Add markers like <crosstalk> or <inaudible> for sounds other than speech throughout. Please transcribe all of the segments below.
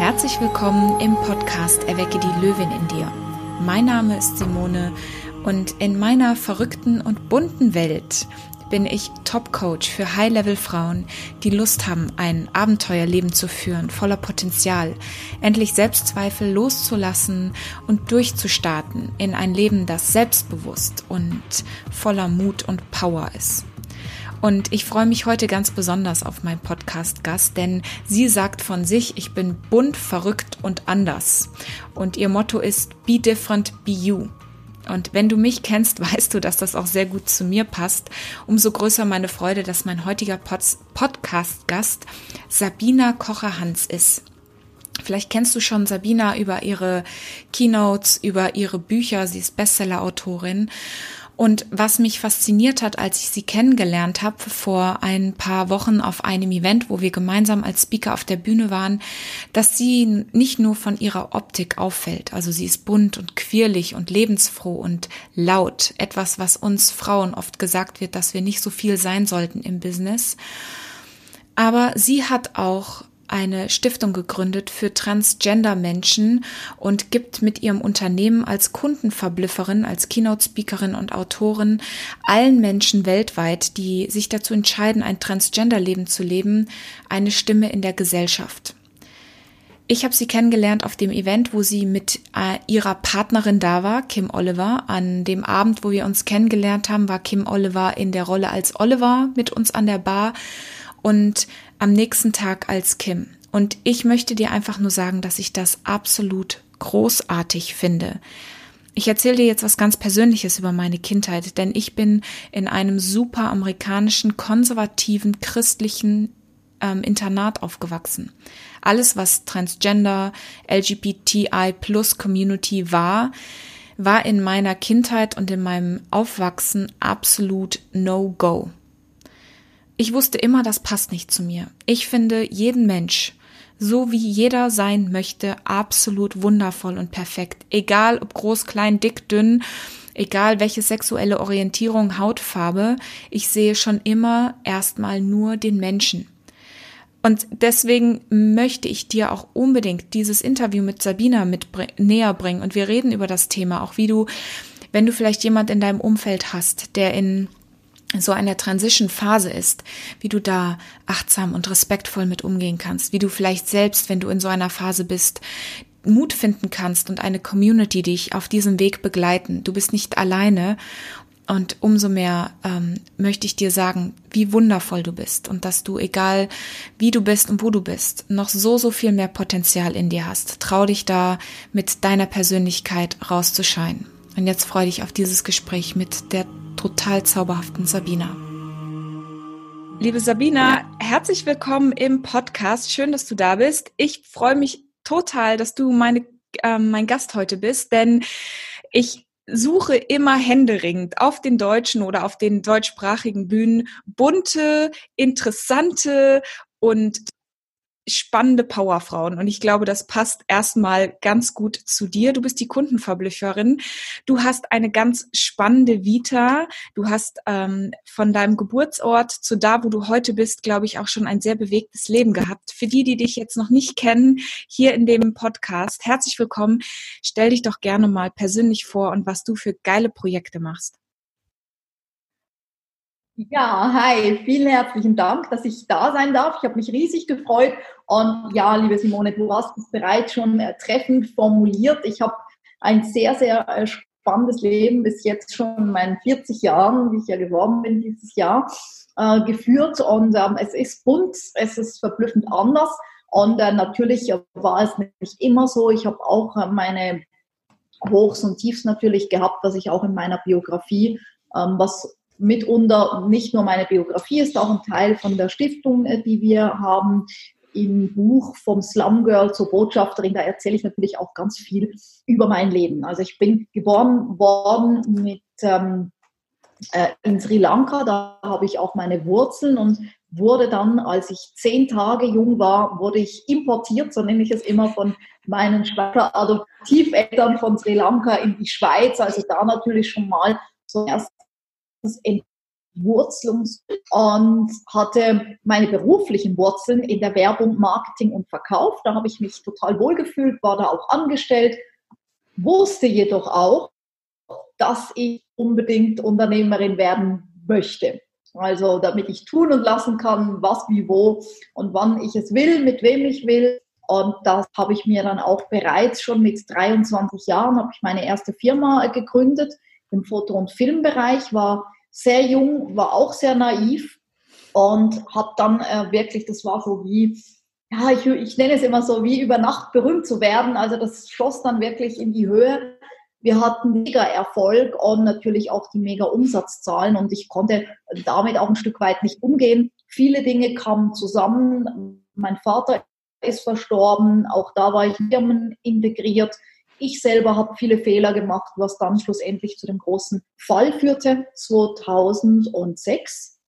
Herzlich willkommen im Podcast Erwecke die Löwin in dir. Mein Name ist Simone und in meiner verrückten und bunten Welt bin ich Top-Coach für High-Level-Frauen, die Lust haben, ein Abenteuerleben zu führen, voller Potenzial, endlich Selbstzweifel loszulassen und durchzustarten in ein Leben, das selbstbewusst und voller Mut und Power ist. Und ich freue mich heute ganz besonders auf meinen Podcast-Gast, denn sie sagt von sich, ich bin bunt, verrückt und anders. Und ihr Motto ist Be Different, Be You. Und wenn du mich kennst, <laughs> weißt du, dass das auch sehr gut zu mir passt. Umso größer meine Freude, dass mein heutiger Pod Podcast-Gast Sabina Kocher-Hans ist. Vielleicht kennst du schon Sabina über ihre Keynotes, über ihre Bücher. Sie ist Bestseller-Autorin. Und was mich fasziniert hat, als ich sie kennengelernt habe vor ein paar Wochen auf einem Event, wo wir gemeinsam als Speaker auf der Bühne waren, dass sie nicht nur von ihrer Optik auffällt, also sie ist bunt und quirlig und lebensfroh und laut, etwas, was uns Frauen oft gesagt wird, dass wir nicht so viel sein sollten im Business. Aber sie hat auch eine Stiftung gegründet für Transgender-Menschen und gibt mit ihrem Unternehmen als Kundenverblüfferin, als Keynote-Speakerin und Autorin allen Menschen weltweit, die sich dazu entscheiden, ein Transgender-Leben zu leben, eine Stimme in der Gesellschaft. Ich habe sie kennengelernt auf dem Event, wo sie mit äh, ihrer Partnerin da war, Kim Oliver. An dem Abend, wo wir uns kennengelernt haben, war Kim Oliver in der Rolle als Oliver mit uns an der Bar und am nächsten Tag als Kim. Und ich möchte dir einfach nur sagen, dass ich das absolut großartig finde. Ich erzähle dir jetzt was ganz Persönliches über meine Kindheit, denn ich bin in einem super amerikanischen, konservativen, christlichen ähm, Internat aufgewachsen. Alles, was Transgender, LGBTI plus Community war, war in meiner Kindheit und in meinem Aufwachsen absolut No-Go. Ich wusste immer, das passt nicht zu mir. Ich finde jeden Mensch, so wie jeder sein möchte, absolut wundervoll und perfekt. Egal ob groß, klein, dick, dünn, egal welche sexuelle Orientierung, Hautfarbe, ich sehe schon immer erstmal nur den Menschen. Und deswegen möchte ich dir auch unbedingt dieses Interview mit Sabina mit näher bringen. Und wir reden über das Thema, auch wie du, wenn du vielleicht jemand in deinem Umfeld hast, der in so einer Transition-Phase ist, wie du da achtsam und respektvoll mit umgehen kannst, wie du vielleicht selbst, wenn du in so einer Phase bist, Mut finden kannst und eine Community dich auf diesem Weg begleiten. Du bist nicht alleine und umso mehr ähm, möchte ich dir sagen, wie wundervoll du bist und dass du, egal wie du bist und wo du bist, noch so, so viel mehr Potenzial in dir hast. Trau dich da mit deiner Persönlichkeit rauszuscheinen. Und jetzt freue dich auf dieses Gespräch mit der total zauberhaften Sabina. Liebe Sabina, herzlich willkommen im Podcast. Schön, dass du da bist. Ich freue mich total, dass du meine, äh, mein Gast heute bist, denn ich suche immer händeringend auf den deutschen oder auf den deutschsprachigen Bühnen bunte, interessante und spannende Powerfrauen. Und ich glaube, das passt erstmal ganz gut zu dir. Du bist die Kundenverblüfferin. Du hast eine ganz spannende Vita. Du hast ähm, von deinem Geburtsort zu da, wo du heute bist, glaube ich, auch schon ein sehr bewegtes Leben gehabt. Für die, die dich jetzt noch nicht kennen, hier in dem Podcast, herzlich willkommen. Stell dich doch gerne mal persönlich vor und was du für geile Projekte machst. Ja, hi, vielen herzlichen Dank, dass ich da sein darf. Ich habe mich riesig gefreut. Und ja, liebe Simone, du hast es bereits schon äh, treffend formuliert. Ich habe ein sehr, sehr äh, spannendes Leben bis jetzt schon in meinen 40 Jahren, wie ich ja geworden bin dieses Jahr, äh, geführt. Und ähm, es ist bunt, es ist verblüffend anders. Und äh, natürlich war es nicht immer so. Ich habe auch äh, meine Hochs und Tiefs natürlich gehabt, was ich auch in meiner Biografie, ähm, was mitunter nicht nur meine Biografie ist auch ein Teil von der Stiftung, äh, die wir haben. Im Buch vom Slum Girl zur Botschafterin, da erzähle ich natürlich auch ganz viel über mein Leben. Also ich bin geboren worden mit ähm, äh, in Sri Lanka, da habe ich auch meine Wurzeln und wurde dann, als ich zehn Tage jung war, wurde ich importiert, so nenne ich es immer, von meinen Adoptiveltern von Sri Lanka in die Schweiz. Also da natürlich schon mal so erst Verwurzelung und hatte meine beruflichen Wurzeln in der Werbung, Marketing und Verkauf. Da habe ich mich total wohlgefühlt, war da auch angestellt, wusste jedoch auch, dass ich unbedingt Unternehmerin werden möchte. Also damit ich tun und lassen kann, was, wie, wo und wann ich es will, mit wem ich will. Und das habe ich mir dann auch bereits schon mit 23 Jahren, habe ich meine erste Firma gegründet im Foto- und Filmbereich, war sehr jung, war auch sehr naiv und habe dann äh, wirklich, das war so wie, ja, ich, ich nenne es immer so, wie über Nacht berühmt zu werden. Also das schoss dann wirklich in die Höhe. Wir hatten mega Erfolg und natürlich auch die mega Umsatzzahlen und ich konnte damit auch ein Stück weit nicht umgehen. Viele Dinge kamen zusammen. Mein Vater ist verstorben, auch da war ich Firmen integriert. Ich selber habe viele Fehler gemacht, was dann schlussendlich zu dem großen Fall führte, 2006.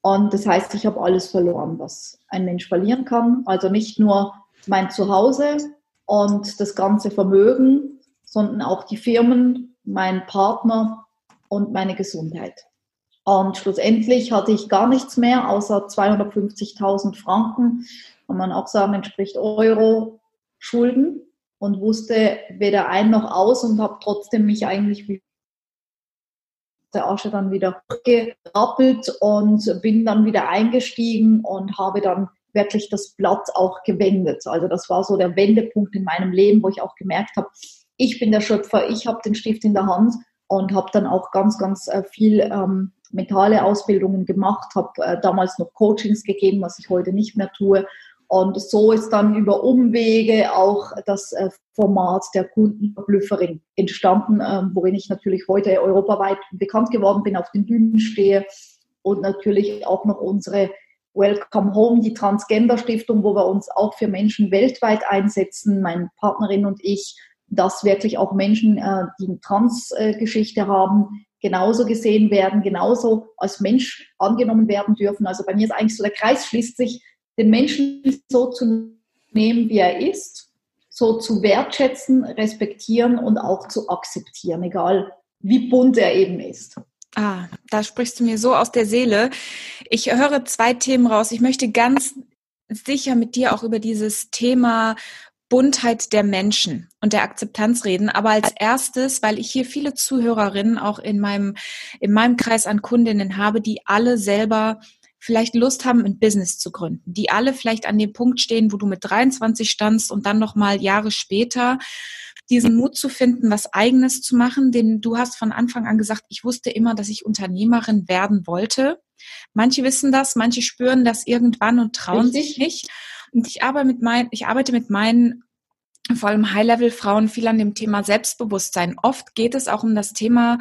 Und das heißt, ich habe alles verloren, was ein Mensch verlieren kann. Also nicht nur mein Zuhause und das ganze Vermögen, sondern auch die Firmen, mein Partner und meine Gesundheit. Und schlussendlich hatte ich gar nichts mehr, außer 250.000 Franken, kann man auch sagen, entspricht Euro Schulden und wusste weder ein noch aus und habe trotzdem mich eigentlich wie der Asche dann wieder gerappelt und bin dann wieder eingestiegen und habe dann wirklich das Blatt auch gewendet. Also das war so der Wendepunkt in meinem Leben, wo ich auch gemerkt habe, ich bin der Schöpfer, ich habe den Stift in der Hand und habe dann auch ganz, ganz äh, viel ähm, mentale Ausbildungen gemacht, habe äh, damals noch Coachings gegeben, was ich heute nicht mehr tue und so ist dann über Umwege auch das äh, Format der Kundenverblüfferin entstanden, ähm, worin ich natürlich heute europaweit bekannt geworden bin, auf den Bühnen stehe und natürlich auch noch unsere Welcome Home, die Transgender Stiftung, wo wir uns auch für Menschen weltweit einsetzen, meine Partnerin und ich, dass wirklich auch Menschen, äh, die eine Trans-Geschichte haben, genauso gesehen werden, genauso als Mensch angenommen werden dürfen. Also bei mir ist eigentlich so, der Kreis schließt sich den Menschen so zu nehmen, wie er ist, so zu wertschätzen, respektieren und auch zu akzeptieren, egal wie bunt er eben ist. Ah, da sprichst du mir so aus der Seele. Ich höre zwei Themen raus. Ich möchte ganz sicher mit dir auch über dieses Thema Buntheit der Menschen und der Akzeptanz reden. Aber als erstes, weil ich hier viele Zuhörerinnen auch in meinem, in meinem Kreis an Kundinnen habe, die alle selber vielleicht Lust haben, ein Business zu gründen, die alle vielleicht an dem Punkt stehen, wo du mit 23 standst und dann nochmal Jahre später diesen Mut zu finden, was eigenes zu machen, denn du hast von Anfang an gesagt, ich wusste immer, dass ich Unternehmerin werden wollte. Manche wissen das, manche spüren das irgendwann und trauen Richtig. sich nicht. Und ich arbeite mit meinen, ich arbeite mit meinen vor allem High-Level-Frauen viel an dem Thema Selbstbewusstsein. Oft geht es auch um das Thema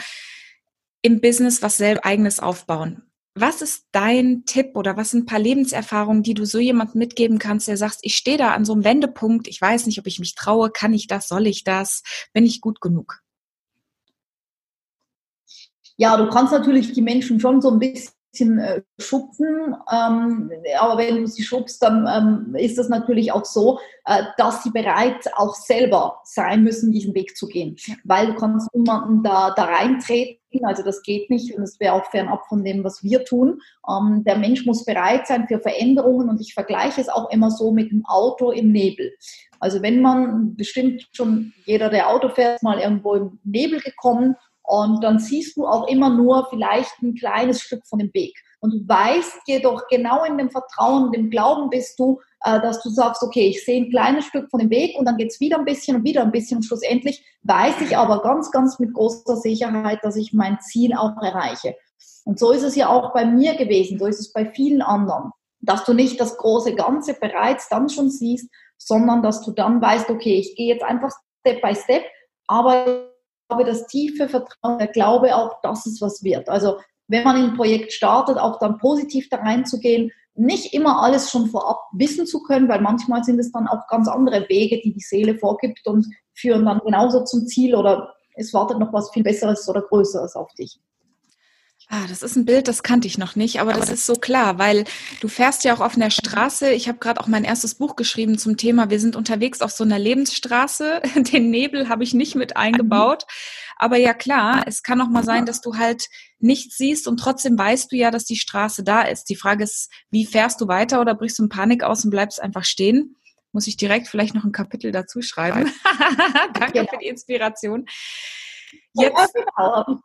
im Business was selbst eigenes aufbauen. Was ist dein Tipp oder was sind ein paar Lebenserfahrungen, die du so jemandem mitgeben kannst, der sagt, ich stehe da an so einem Wendepunkt, ich weiß nicht, ob ich mich traue, kann ich das, soll ich das, bin ich gut genug? Ja, du kannst natürlich die Menschen schon so ein bisschen bisschen äh, schubsen. Ähm, aber wenn du sie schubst, dann ähm, ist das natürlich auch so, äh, dass sie bereit auch selber sein müssen, diesen Weg zu gehen. Weil du kannst niemanden da, da reintreten, also das geht nicht und es wäre auch fernab von dem, was wir tun. Ähm, der Mensch muss bereit sein für Veränderungen und ich vergleiche es auch immer so mit dem Auto im Nebel. Also wenn man bestimmt schon jeder, der Auto fährt, mal irgendwo im Nebel gekommen und dann siehst du auch immer nur vielleicht ein kleines Stück von dem Weg. Und du weißt jedoch genau in dem Vertrauen, dem Glauben bist du, äh, dass du sagst, okay, ich sehe ein kleines Stück von dem Weg und dann geht's wieder ein bisschen und wieder ein bisschen. Und schlussendlich weiß ich aber ganz, ganz mit großer Sicherheit, dass ich mein Ziel auch erreiche. Und so ist es ja auch bei mir gewesen, so ist es bei vielen anderen, dass du nicht das große Ganze bereits dann schon siehst, sondern dass du dann weißt, okay, ich gehe jetzt einfach Step by Step, aber das tiefe Vertrauen, der Glaube auch, dass es was wird. Also wenn man ein Projekt startet, auch dann positiv da reinzugehen, nicht immer alles schon vorab wissen zu können, weil manchmal sind es dann auch ganz andere Wege, die die Seele vorgibt und führen dann genauso zum Ziel oder es wartet noch was viel Besseres oder Größeres auf dich. Ah, das ist ein Bild, das kannte ich noch nicht, aber das ist so klar, weil du fährst ja auch auf einer Straße. Ich habe gerade auch mein erstes Buch geschrieben zum Thema. Wir sind unterwegs auf so einer Lebensstraße. <laughs> Den Nebel habe ich nicht mit eingebaut. Aber ja klar, es kann auch mal sein, dass du halt nichts siehst und trotzdem weißt du ja, dass die Straße da ist. Die Frage ist, wie fährst du weiter oder brichst du in Panik aus und bleibst einfach stehen? Muss ich direkt vielleicht noch ein Kapitel dazu schreiben. <laughs> Danke für die Inspiration. Jetzt, ja, genau.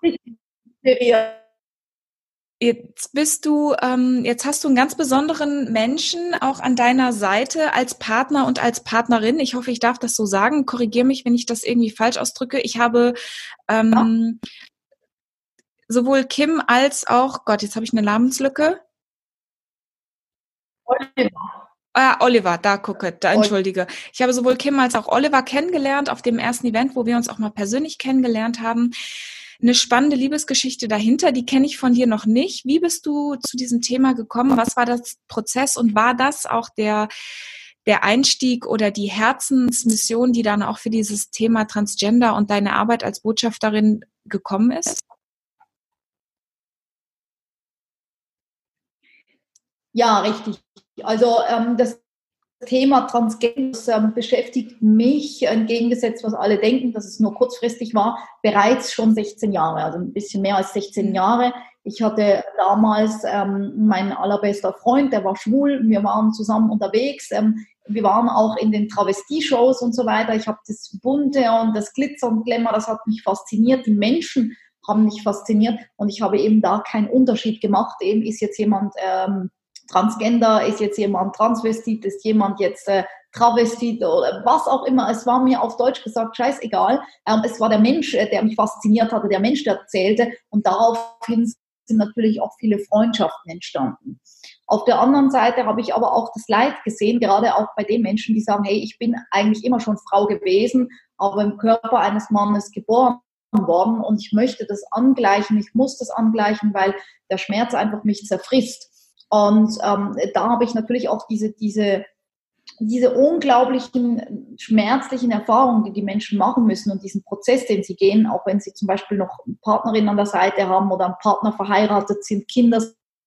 Jetzt bist du, ähm, jetzt hast du einen ganz besonderen Menschen auch an deiner Seite als Partner und als Partnerin. Ich hoffe, ich darf das so sagen. Korrigiere mich, wenn ich das irgendwie falsch ausdrücke. Ich habe ähm, ja. sowohl Kim als auch, Gott, jetzt habe ich eine Namenslücke. Oliver. Ah, Oliver, da gucke, da entschuldige. Ich habe sowohl Kim als auch Oliver kennengelernt auf dem ersten Event, wo wir uns auch mal persönlich kennengelernt haben eine spannende Liebesgeschichte dahinter, die kenne ich von dir noch nicht. Wie bist du zu diesem Thema gekommen? Was war das Prozess und war das auch der der Einstieg oder die Herzensmission, die dann auch für dieses Thema Transgender und deine Arbeit als Botschafterin gekommen ist? Ja, richtig. Also ähm, das Thema Transgender beschäftigt mich, entgegengesetzt, was alle denken, dass es nur kurzfristig war, bereits schon 16 Jahre, also ein bisschen mehr als 16 mhm. Jahre. Ich hatte damals ähm, mein allerbester Freund, der war schwul, wir waren zusammen unterwegs. Ähm, wir waren auch in den Travestie-Shows und so weiter. Ich habe das Bunte und das Glitzer und Glamour, das hat mich fasziniert. Die Menschen haben mich fasziniert und ich habe eben da keinen Unterschied gemacht. Eben ist jetzt jemand ähm, Transgender, ist jetzt jemand Transvestit, ist jemand jetzt äh, Travestit oder was auch immer. Es war mir auf Deutsch gesagt scheißegal. Ähm, es war der Mensch, äh, der mich fasziniert hatte, der Mensch, der erzählte. Und daraufhin sind natürlich auch viele Freundschaften entstanden. Auf der anderen Seite habe ich aber auch das Leid gesehen, gerade auch bei den Menschen, die sagen, hey, ich bin eigentlich immer schon Frau gewesen, aber im Körper eines Mannes geboren worden und ich möchte das angleichen, ich muss das angleichen, weil der Schmerz einfach mich zerfrisst. Und ähm, da habe ich natürlich auch diese, diese, diese unglaublichen schmerzlichen Erfahrungen, die die Menschen machen müssen und diesen Prozess, den sie gehen, auch wenn sie zum Beispiel noch eine Partnerin an der Seite haben oder einen Partner verheiratet sind, Kinder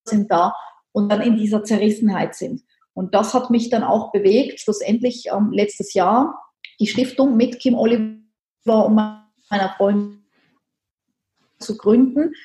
sind da und dann in dieser Zerrissenheit sind. Und das hat mich dann auch bewegt, schlussendlich ähm, letztes Jahr die Stiftung mit Kim Oliver und meiner Freundin zu gründen,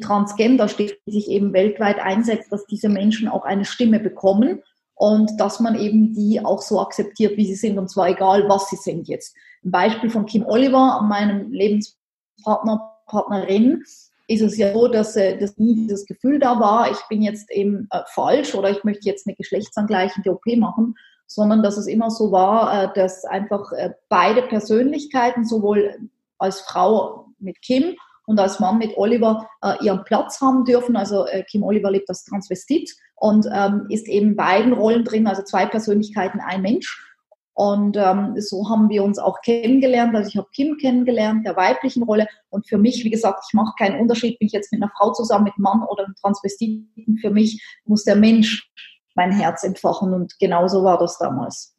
Transgender steht, die sich eben weltweit einsetzt, dass diese Menschen auch eine Stimme bekommen und dass man eben die auch so akzeptiert, wie sie sind und zwar egal, was sie sind jetzt. Ein Beispiel von Kim Oliver, meinem Lebenspartner, Partnerin, ist es ja so, dass, äh, dass nie dieses Gefühl da war, ich bin jetzt eben äh, falsch oder ich möchte jetzt eine geschlechtsangleichende OP machen, sondern dass es immer so war, äh, dass einfach äh, beide Persönlichkeiten, sowohl als Frau mit Kim und als Mann mit Oliver äh, ihren Platz haben dürfen. Also äh, Kim Oliver lebt als Transvestit und ähm, ist eben beiden Rollen drin, also zwei Persönlichkeiten, ein Mensch. Und ähm, so haben wir uns auch kennengelernt. Also ich habe Kim kennengelernt, der weiblichen Rolle. Und für mich, wie gesagt, ich mache keinen Unterschied, bin ich jetzt mit einer Frau zusammen, mit einem Mann oder einem Transvestiten. Für mich muss der Mensch mein Herz entfachen. Und genauso war das damals.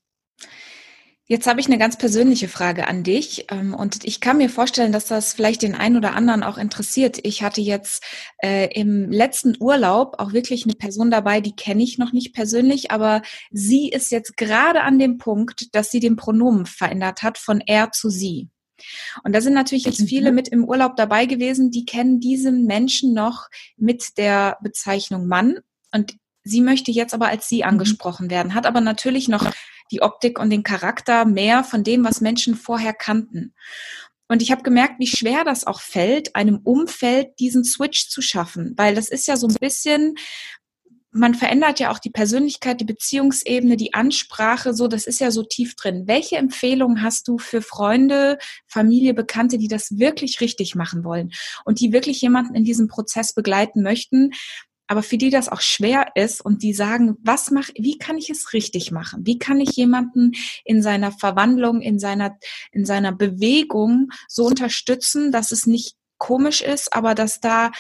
Jetzt habe ich eine ganz persönliche Frage an dich ähm, und ich kann mir vorstellen, dass das vielleicht den einen oder anderen auch interessiert. Ich hatte jetzt äh, im letzten Urlaub auch wirklich eine Person dabei, die kenne ich noch nicht persönlich, aber sie ist jetzt gerade an dem Punkt, dass sie den Pronomen verändert hat von er zu sie. Und da sind natürlich jetzt viele mit im Urlaub dabei gewesen, die kennen diesen Menschen noch mit der Bezeichnung Mann und sie möchte jetzt aber als sie mhm. angesprochen werden, hat aber natürlich noch die Optik und den Charakter mehr von dem, was Menschen vorher kannten. Und ich habe gemerkt, wie schwer das auch fällt, einem Umfeld diesen Switch zu schaffen, weil das ist ja so ein bisschen, man verändert ja auch die Persönlichkeit, die Beziehungsebene, die Ansprache, so, das ist ja so tief drin. Welche Empfehlungen hast du für Freunde, Familie, Bekannte, die das wirklich richtig machen wollen und die wirklich jemanden in diesem Prozess begleiten möchten, aber für die das auch schwer ist und die sagen, was mach, wie kann ich es richtig machen? Wie kann ich jemanden in seiner Verwandlung, in seiner, in seiner Bewegung so unterstützen, dass es nicht komisch ist, aber dass da,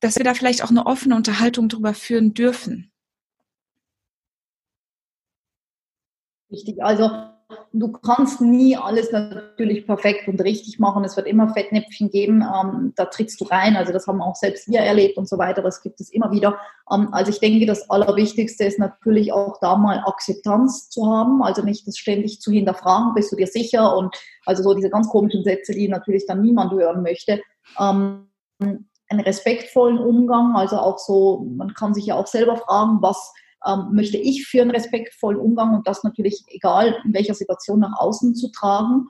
dass wir da vielleicht auch eine offene Unterhaltung drüber führen dürfen? Richtig. Also du kannst nie alles natürlich perfekt und richtig machen. Es wird immer Fettnäpfchen geben, ähm, da trittst du rein. Also das haben auch selbst wir erlebt und so weiter. Das gibt es immer wieder. Ähm, also ich denke, das Allerwichtigste ist natürlich auch da mal Akzeptanz zu haben. Also nicht das ständig zu hinterfragen, bist du dir sicher? Und also so diese ganz komischen Sätze, die natürlich dann niemand hören möchte. Ähm, einen respektvollen Umgang, also auch so, man kann sich ja auch selber fragen, was ähm, möchte ich für einen respektvollen Umgang und das natürlich egal in welcher Situation nach außen zu tragen.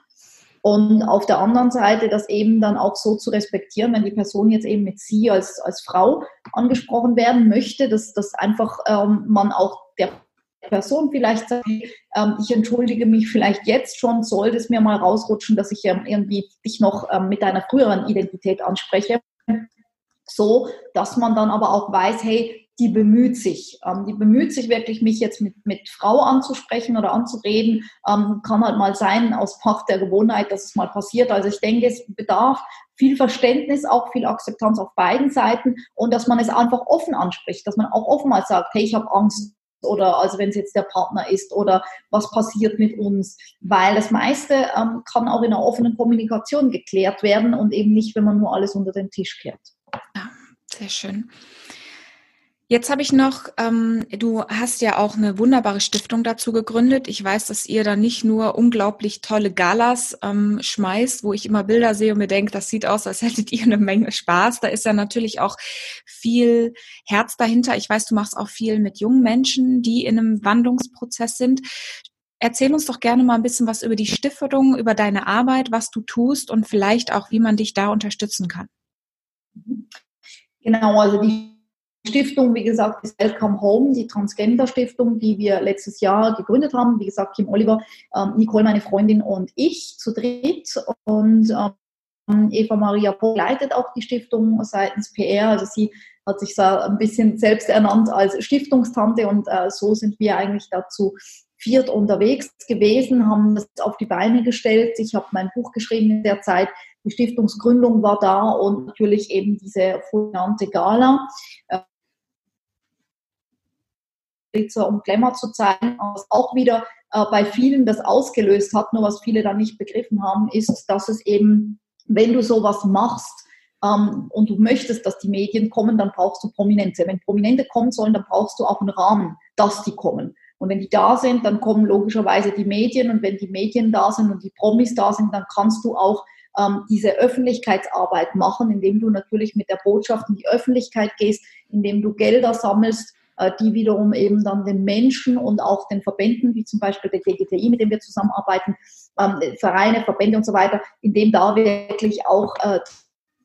Und auf der anderen Seite das eben dann auch so zu respektieren, wenn die Person jetzt eben mit sie als, als Frau angesprochen werden möchte, dass, dass einfach ähm, man auch der Person vielleicht sagt, ähm, ich entschuldige mich vielleicht jetzt schon, sollte es mir mal rausrutschen, dass ich ähm, irgendwie dich noch ähm, mit deiner früheren Identität anspreche. So, dass man dann aber auch weiß, hey, die bemüht sich. Ähm, die bemüht sich wirklich, mich jetzt mit, mit Frau anzusprechen oder anzureden. Ähm, kann halt mal sein, aus Macht der Gewohnheit, dass es mal passiert. Also ich denke, es bedarf viel Verständnis, auch viel Akzeptanz auf beiden Seiten und dass man es einfach offen anspricht, dass man auch offen mal sagt, hey, ich habe Angst oder also wenn es jetzt der Partner ist oder was passiert mit uns, weil das meiste ähm, kann auch in einer offenen Kommunikation geklärt werden und eben nicht, wenn man nur alles unter den Tisch kehrt. Ja, sehr schön. Jetzt habe ich noch, ähm, du hast ja auch eine wunderbare Stiftung dazu gegründet. Ich weiß, dass ihr da nicht nur unglaublich tolle Galas ähm, schmeißt, wo ich immer Bilder sehe und mir denke, das sieht aus, als hättet ihr eine Menge Spaß. Da ist ja natürlich auch viel Herz dahinter. Ich weiß, du machst auch viel mit jungen Menschen, die in einem Wandlungsprozess sind. Erzähl uns doch gerne mal ein bisschen was über die Stiftung, über deine Arbeit, was du tust und vielleicht auch, wie man dich da unterstützen kann. Genau, also die Stiftung, wie gesagt, ist Welcome Home, die Transgender-Stiftung, die wir letztes Jahr gegründet haben. Wie gesagt, Kim Oliver, ähm, Nicole, meine Freundin und ich zu dritt. Und ähm, Eva Maria Pohl leitet auch die Stiftung seitens PR. Also sie hat sich so ein bisschen selbst ernannt als Stiftungstante und äh, so sind wir eigentlich dazu viert unterwegs gewesen, haben das auf die Beine gestellt. Ich habe mein Buch geschrieben in der Zeit. Die Stiftungsgründung war da und natürlich eben diese fulminante Gala. Glitzer und Glamour zu zeigen, was auch wieder äh, bei vielen das ausgelöst hat, nur was viele dann nicht begriffen haben, ist, dass es eben, wenn du sowas machst, ähm, und du möchtest, dass die Medien kommen, dann brauchst du Prominente. Wenn Prominente kommen sollen, dann brauchst du auch einen Rahmen, dass die kommen. Und wenn die da sind, dann kommen logischerweise die Medien. Und wenn die Medien da sind und die Promis da sind, dann kannst du auch ähm, diese Öffentlichkeitsarbeit machen, indem du natürlich mit der Botschaft in die Öffentlichkeit gehst, indem du Gelder sammelst die wiederum eben dann den Menschen und auch den Verbänden, wie zum Beispiel der DGTI, mit dem wir zusammenarbeiten, ähm, Vereine, Verbände und so weiter, indem da wirklich auch äh,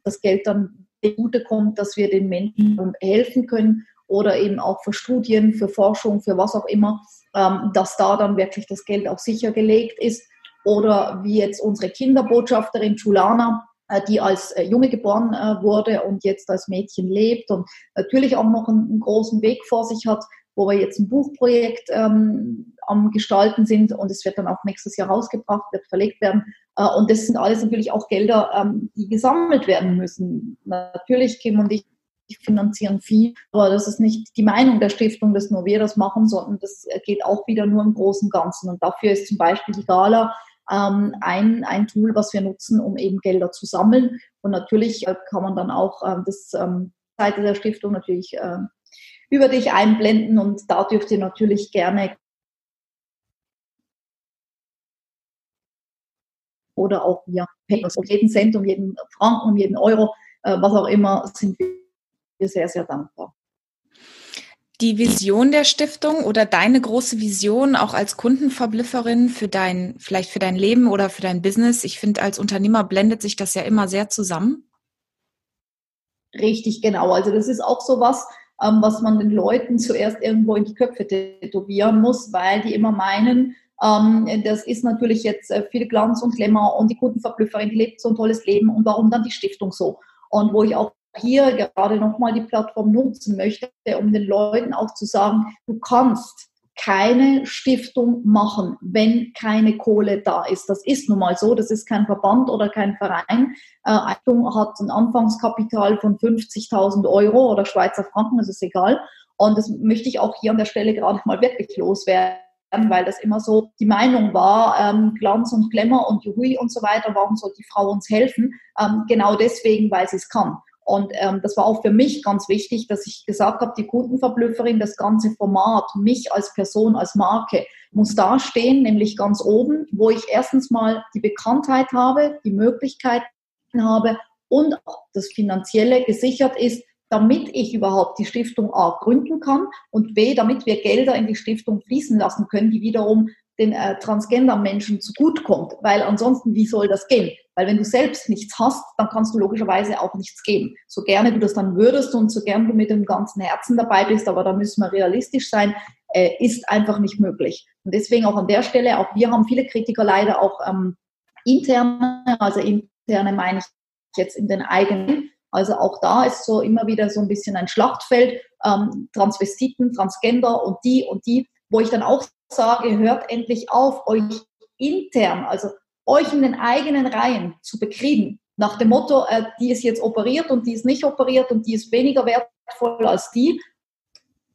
das Geld dann zugute kommt, dass wir den Menschen helfen können oder eben auch für Studien, für Forschung, für was auch immer, ähm, dass da dann wirklich das Geld auch sichergelegt ist. Oder wie jetzt unsere Kinderbotschafterin Julana, äh, die als äh, Junge geboren äh, wurde und jetzt als Mädchen lebt und natürlich auch noch einen, großen Weg vor sich hat, wo wir jetzt ein Buchprojekt ähm, am Gestalten sind und es wird dann auch nächstes Jahr rausgebracht, wird verlegt werden. Äh, und das sind alles natürlich auch Gelder, ähm, die gesammelt werden müssen. Natürlich, Kim und ich finanzieren viel, aber das ist nicht die Meinung der Stiftung, dass nur wir das machen, sondern das geht auch wieder nur im Großen Ganzen. Und dafür ist zum Beispiel die Gala ähm, ein, ein Tool, was wir nutzen, um eben Gelder zu sammeln. Und natürlich äh, kann man dann auch ähm, das ähm, Seite der Stiftung natürlich äh, über dich einblenden und da dürft ihr natürlich gerne oder auch PayPal um jeden Cent, um jeden Franken, um jeden Euro, äh, was auch immer, sind wir sehr, sehr dankbar die Vision der Stiftung oder deine große Vision auch als Kundenverblüfferin für dein, vielleicht für dein Leben oder für dein Business? Ich finde, als Unternehmer blendet sich das ja immer sehr zusammen. Richtig, genau. Also das ist auch so was, ähm, was man den Leuten zuerst irgendwo in die Köpfe tätowieren muss, weil die immer meinen, ähm, das ist natürlich jetzt äh, viel Glanz und Glamour und die Kundenverblüfferin, die lebt so ein tolles Leben und warum dann die Stiftung so? Und wo ich auch hier gerade nochmal die Plattform nutzen möchte, um den Leuten auch zu sagen, du kannst keine Stiftung machen, wenn keine Kohle da ist. Das ist nun mal so. Das ist kein Verband oder kein Verein. Äh, Stiftung hat ein Anfangskapital von 50.000 Euro oder Schweizer Franken, das ist egal. Und das möchte ich auch hier an der Stelle gerade mal wirklich loswerden. weil das immer so die Meinung war, ähm, Glanz und Glamour und Juhui und so weiter, warum soll die Frau uns helfen? Ähm, genau deswegen, weil sie es kann. Und ähm, das war auch für mich ganz wichtig, dass ich gesagt habe, die Kundenverblüfferin, das ganze Format, mich als Person, als Marke, muss da stehen, nämlich ganz oben, wo ich erstens mal die Bekanntheit habe, die Möglichkeiten habe und das Finanzielle gesichert ist, damit ich überhaupt die Stiftung A gründen kann und B, damit wir Gelder in die Stiftung fließen lassen können, die wiederum den äh, Transgender-Menschen zugutekommt. Weil ansonsten, wie soll das gehen? Weil wenn du selbst nichts hast, dann kannst du logischerweise auch nichts geben. So gerne du das dann würdest und so gern du mit dem ganzen Herzen dabei bist, aber da müssen wir realistisch sein, äh, ist einfach nicht möglich. Und deswegen auch an der Stelle, auch wir haben viele Kritiker leider auch ähm, interne, also interne meine ich jetzt in den eigenen also auch da ist so immer wieder so ein bisschen ein Schlachtfeld, ähm, Transvestiten, Transgender und die und die, wo ich dann auch sage, hört endlich auf, euch intern, also euch in den eigenen Reihen zu bekriegen. Nach dem Motto, äh, die ist jetzt operiert und die ist nicht operiert und die ist weniger wertvoll als die,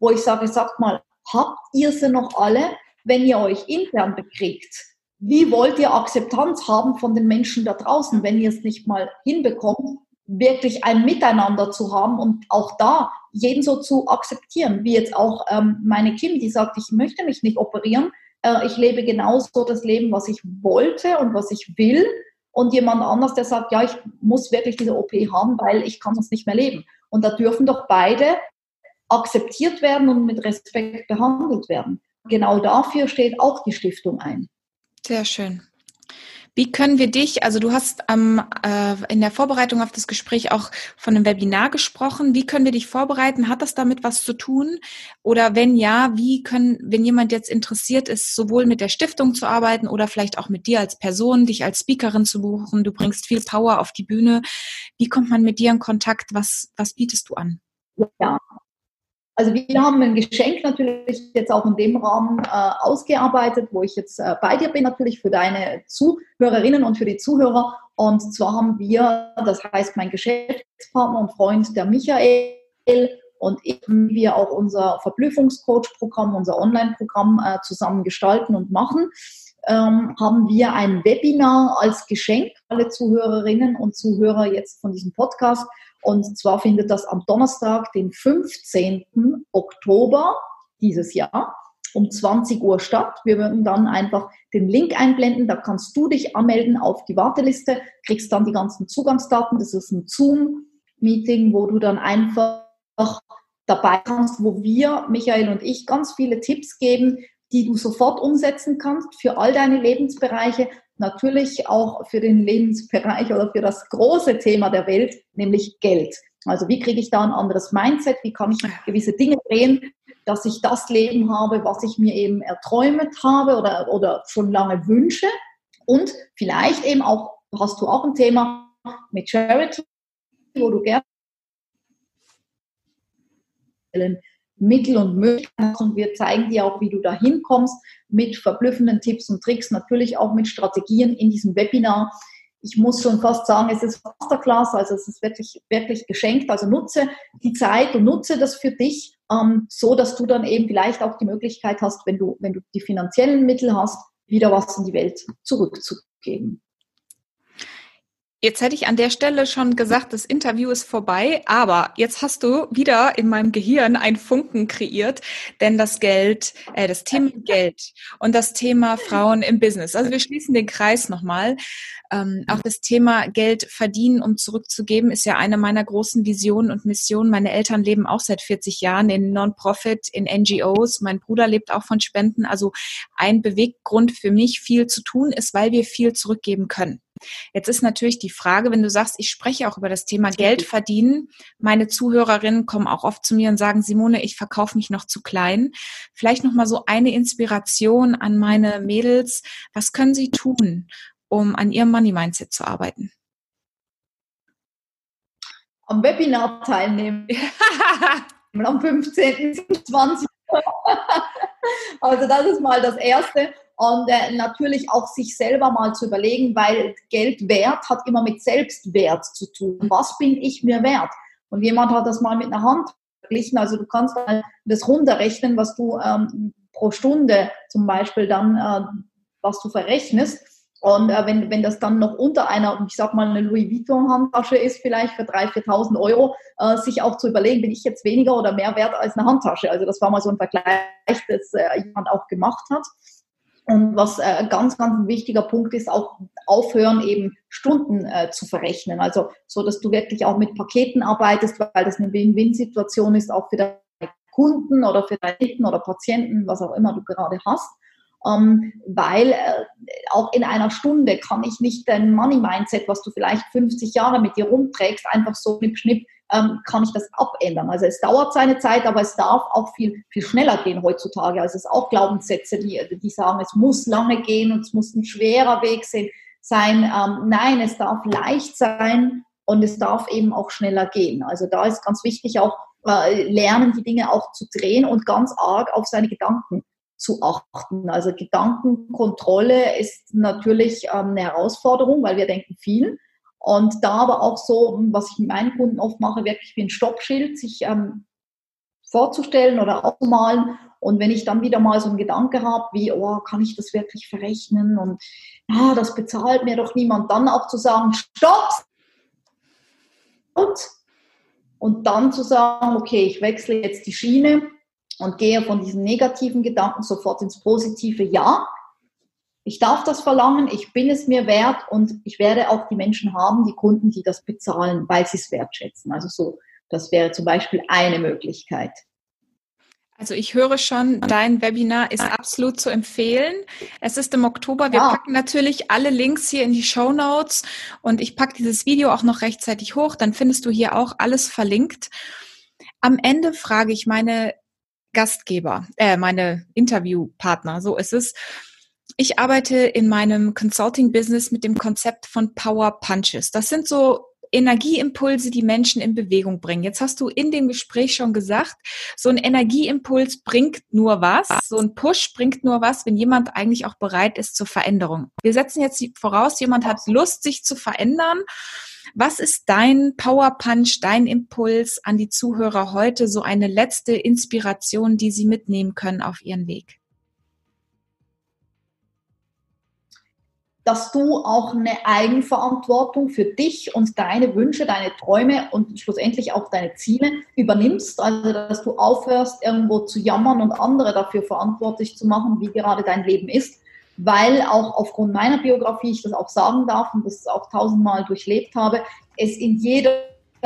wo ich sage, sagt mal, habt ihr sie noch alle, wenn ihr euch intern bekriegt? Wie wollt ihr Akzeptanz haben von den Menschen da draußen, wenn ihr es nicht mal hinbekommt, wirklich ein Miteinander zu haben und auch da jeden so zu akzeptieren, wie jetzt auch ähm, meine Kim, die sagt, ich möchte mich nicht operieren, äh, ich lebe genauso das Leben, was ich wollte und was ich will und jemand anders, der sagt, ja, ich muss wirklich diese OP haben, weil ich kann sonst nicht mehr leben. Und da dürfen doch beide akzeptiert werden und mit Respekt behandelt werden. Genau dafür steht auch die Stiftung ein. Sehr schön. Wie können wir dich, also du hast ähm, äh, in der Vorbereitung auf das Gespräch auch von einem Webinar gesprochen. Wie können wir dich vorbereiten? Hat das damit was zu tun? Oder wenn ja, wie können, wenn jemand jetzt interessiert ist, sowohl mit der Stiftung zu arbeiten oder vielleicht auch mit dir als Person, dich als Speakerin zu buchen, du bringst viel Power auf die Bühne. Wie kommt man mit dir in Kontakt? Was, was bietest du an? Ja, also wir haben ein Geschenk natürlich jetzt auch in dem Rahmen äh, ausgearbeitet, wo ich jetzt äh, bei dir bin, natürlich für deine Zuhörerinnen und für die Zuhörer. Und zwar haben wir, das heißt mein Geschäftspartner und Freund, der Michael und ich, wir auch unser Verblüffungscoach-Programm, unser Online-Programm äh, zusammen gestalten und machen, ähm, haben wir ein Webinar als Geschenk, alle Zuhörerinnen und Zuhörer jetzt von diesem Podcast, und zwar findet das am Donnerstag, den 15. Oktober dieses Jahr um 20 Uhr statt. Wir würden dann einfach den Link einblenden, da kannst du dich anmelden auf die Warteliste, kriegst dann die ganzen Zugangsdaten. Das ist ein Zoom-Meeting, wo du dann einfach dabei kannst, wo wir, Michael und ich, ganz viele Tipps geben, die du sofort umsetzen kannst für all deine Lebensbereiche, natürlich auch für den Lebensbereich oder für das große Thema der Welt, nämlich Geld. Also wie kriege ich da ein anderes Mindset? Wie kann ich gewisse Dinge drehen, dass ich das Leben habe, was ich mir eben erträumt habe oder, oder schon lange wünsche? Und vielleicht eben auch, hast du auch ein Thema mit Charity, wo du gerne Mittel und Möglichkeiten und wir zeigen dir auch, wie du da hinkommst mit verblüffenden Tipps und Tricks, natürlich auch mit Strategien in diesem Webinar. Ich muss schon fast sagen, es ist Masterclass, also es ist wirklich, wirklich geschenkt. Also nutze die Zeit und nutze das für dich, ähm, so dass du dann eben vielleicht auch die Möglichkeit hast, wenn du, wenn du die finanziellen Mittel hast, wieder was in die Welt zurückzugeben. Jetzt hätte ich an der Stelle schon gesagt, das Interview ist vorbei, aber jetzt hast du wieder in meinem Gehirn einen Funken kreiert, denn das Geld, äh, das Thema <laughs> Geld und das Thema Frauen im Business. Also wir schließen den Kreis nochmal. Ähm, auch das Thema Geld verdienen, um zurückzugeben, ist ja eine meiner großen Visionen und Missionen. Meine Eltern leben auch seit 40 Jahren in Non-Profit, in NGOs. Mein Bruder lebt auch von Spenden. Also ein Beweggrund für mich, viel zu tun, ist, weil wir viel zurückgeben können. Jetzt ist natürlich die Frage, wenn du sagst, ich spreche auch über das Thema Geld verdienen. Meine Zuhörerinnen kommen auch oft zu mir und sagen, Simone, ich verkaufe mich noch zu klein. Vielleicht noch mal so eine Inspiration an meine Mädels. Was können sie tun, um an ihrem Money Mindset zu arbeiten? Am Webinar teilnehmen. <laughs> am 15. 20. <laughs> also das ist mal das Erste und äh, natürlich auch sich selber mal zu überlegen, weil Geld wert hat immer mit Selbstwert zu tun. Was bin ich mir wert? Und jemand hat das mal mit einer Hand verglichen. Also du kannst das runterrechnen, was du ähm, pro Stunde zum Beispiel dann, äh, was du verrechnest. Und äh, wenn, wenn das dann noch unter einer, ich sag mal, eine Louis Vuitton-Handtasche ist, vielleicht für 3.000, 4.000 Euro, äh, sich auch zu überlegen, bin ich jetzt weniger oder mehr wert als eine Handtasche. Also das war mal so ein Vergleich, das äh, jemand auch gemacht hat. Und was äh, ganz, ganz ein wichtiger Punkt ist, auch aufhören, eben Stunden äh, zu verrechnen. Also so, dass du wirklich auch mit Paketen arbeitest, weil das eine Win-Win-Situation ist, auch für deine Kunden oder für deine Kunden oder Patienten, was auch immer du gerade hast. Ähm, weil äh, auch in einer Stunde kann ich nicht dein Money-Mindset, was du vielleicht 50 Jahre mit dir rumträgst, einfach so schnipp, schnipp ähm, kann ich das abändern. Also es dauert seine Zeit, aber es darf auch viel, viel schneller gehen heutzutage. Also es ist auch Glaubenssätze, die, die sagen, es muss lange gehen und es muss ein schwerer Weg sein. Ähm, nein, es darf leicht sein und es darf eben auch schneller gehen. Also da ist ganz wichtig auch äh, lernen, die Dinge auch zu drehen und ganz arg auf seine Gedanken zu achten. Also Gedankenkontrolle ist natürlich ähm, eine Herausforderung, weil wir denken viel. Und da aber auch so, was ich mit meinen Kunden oft mache, wirklich wie ein Stoppschild, sich ähm, vorzustellen oder aufzumalen. Und wenn ich dann wieder mal so einen Gedanke habe, wie, oh, kann ich das wirklich verrechnen? Und ah, das bezahlt mir doch niemand, dann auch zu sagen, stopp! Und dann zu sagen, okay, ich wechsle jetzt die Schiene und gehe von diesen negativen Gedanken sofort ins positive Ja ich darf das verlangen, ich bin es mir wert und ich werde auch die Menschen haben, die Kunden, die das bezahlen, weil sie es wertschätzen. Also so, das wäre zum Beispiel eine Möglichkeit. Also ich höre schon, dein Webinar ist absolut zu empfehlen. Es ist im Oktober. Wir ja. packen natürlich alle Links hier in die Show Notes und ich packe dieses Video auch noch rechtzeitig hoch. Dann findest du hier auch alles verlinkt. Am Ende frage ich meine Gastgeber, äh, meine Interviewpartner, so ist es ich arbeite in meinem Consulting-Business mit dem Konzept von Power Punches. Das sind so Energieimpulse, die Menschen in Bewegung bringen. Jetzt hast du in dem Gespräch schon gesagt, so ein Energieimpuls bringt nur was, so ein Push bringt nur was, wenn jemand eigentlich auch bereit ist zur Veränderung. Wir setzen jetzt voraus, jemand hat Lust, sich zu verändern. Was ist dein Power Punch, dein Impuls an die Zuhörer heute, so eine letzte Inspiration, die sie mitnehmen können auf ihren Weg? Dass du auch eine Eigenverantwortung für dich und deine Wünsche, deine Träume und schlussendlich auch deine Ziele übernimmst. Also, dass du aufhörst, irgendwo zu jammern und andere dafür verantwortlich zu machen, wie gerade dein Leben ist. Weil auch aufgrund meiner Biografie ich das auch sagen darf und das auch tausendmal durchlebt habe, es in jeder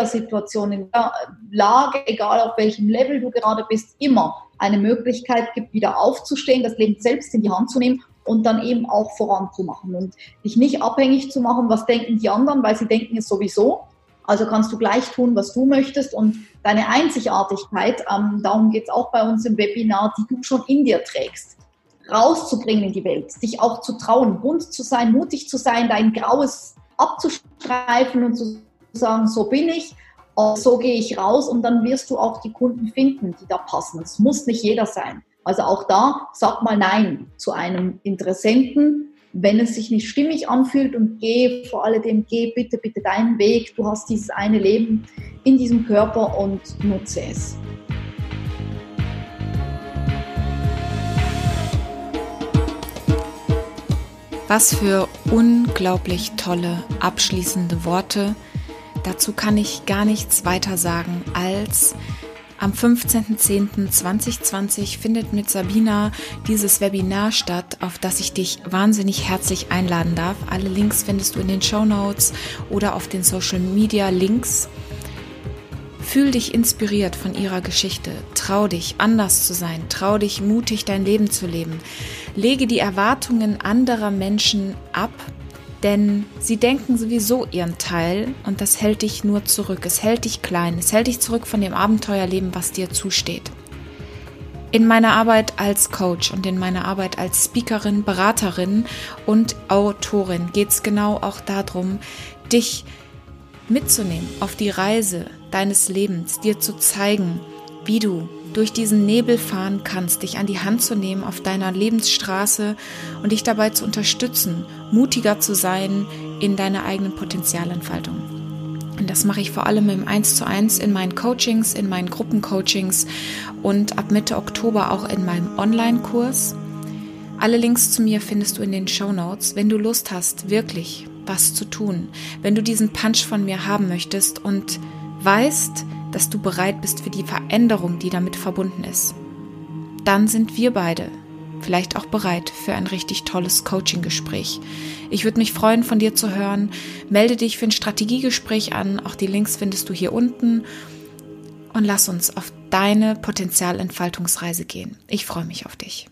Situation, in der Lage, egal auf welchem Level du gerade bist, immer eine Möglichkeit gibt, wieder aufzustehen, das Leben selbst in die Hand zu nehmen und dann eben auch voranzumachen und dich nicht abhängig zu machen, was denken die anderen, weil sie denken es sowieso. Also kannst du gleich tun, was du möchtest und deine Einzigartigkeit, ähm, darum geht es auch bei uns im Webinar, die du schon in dir trägst, rauszubringen in die Welt, dich auch zu trauen, bunt zu sein, mutig zu sein, dein Graues abzustreifen und zu sagen, so bin ich, so gehe ich raus und dann wirst du auch die Kunden finden, die da passen. Es muss nicht jeder sein. Also auch da, sag mal Nein zu einem Interessenten, wenn es sich nicht stimmig anfühlt und geh vor alledem, geh bitte, bitte deinen Weg. Du hast dieses eine Leben in diesem Körper und nutze es. Was für unglaublich tolle abschließende Worte. Dazu kann ich gar nichts weiter sagen als am 15.10.2020 findet mit Sabina dieses Webinar statt, auf das ich dich wahnsinnig herzlich einladen darf. Alle Links findest du in den Show Notes oder auf den Social Media Links. Fühl dich inspiriert von ihrer Geschichte. Trau dich, anders zu sein. Trau dich, mutig dein Leben zu leben. Lege die Erwartungen anderer Menschen ab denn sie denken sowieso ihren Teil und das hält dich nur zurück. Es hält dich klein. Es hält dich zurück von dem Abenteuerleben, was dir zusteht. In meiner Arbeit als Coach und in meiner Arbeit als Speakerin, Beraterin und Autorin geht es genau auch darum, dich mitzunehmen auf die Reise deines Lebens, dir zu zeigen, wie du durch diesen Nebel fahren kannst, dich an die Hand zu nehmen auf deiner Lebensstraße und dich dabei zu unterstützen, mutiger zu sein in deiner eigenen Potenzialentfaltung. Und das mache ich vor allem im 1 zu 1 in meinen Coachings, in meinen Gruppencoachings und ab Mitte Oktober auch in meinem Online-Kurs. Alle Links zu mir findest du in den Show Notes. Wenn du Lust hast, wirklich was zu tun, wenn du diesen Punch von mir haben möchtest und weißt, dass du bereit bist für die Veränderung, die damit verbunden ist, dann sind wir beide vielleicht auch bereit für ein richtig tolles Coaching-Gespräch. Ich würde mich freuen, von dir zu hören. Melde dich für ein Strategiegespräch an. Auch die Links findest du hier unten. Und lass uns auf deine Potenzialentfaltungsreise gehen. Ich freue mich auf dich.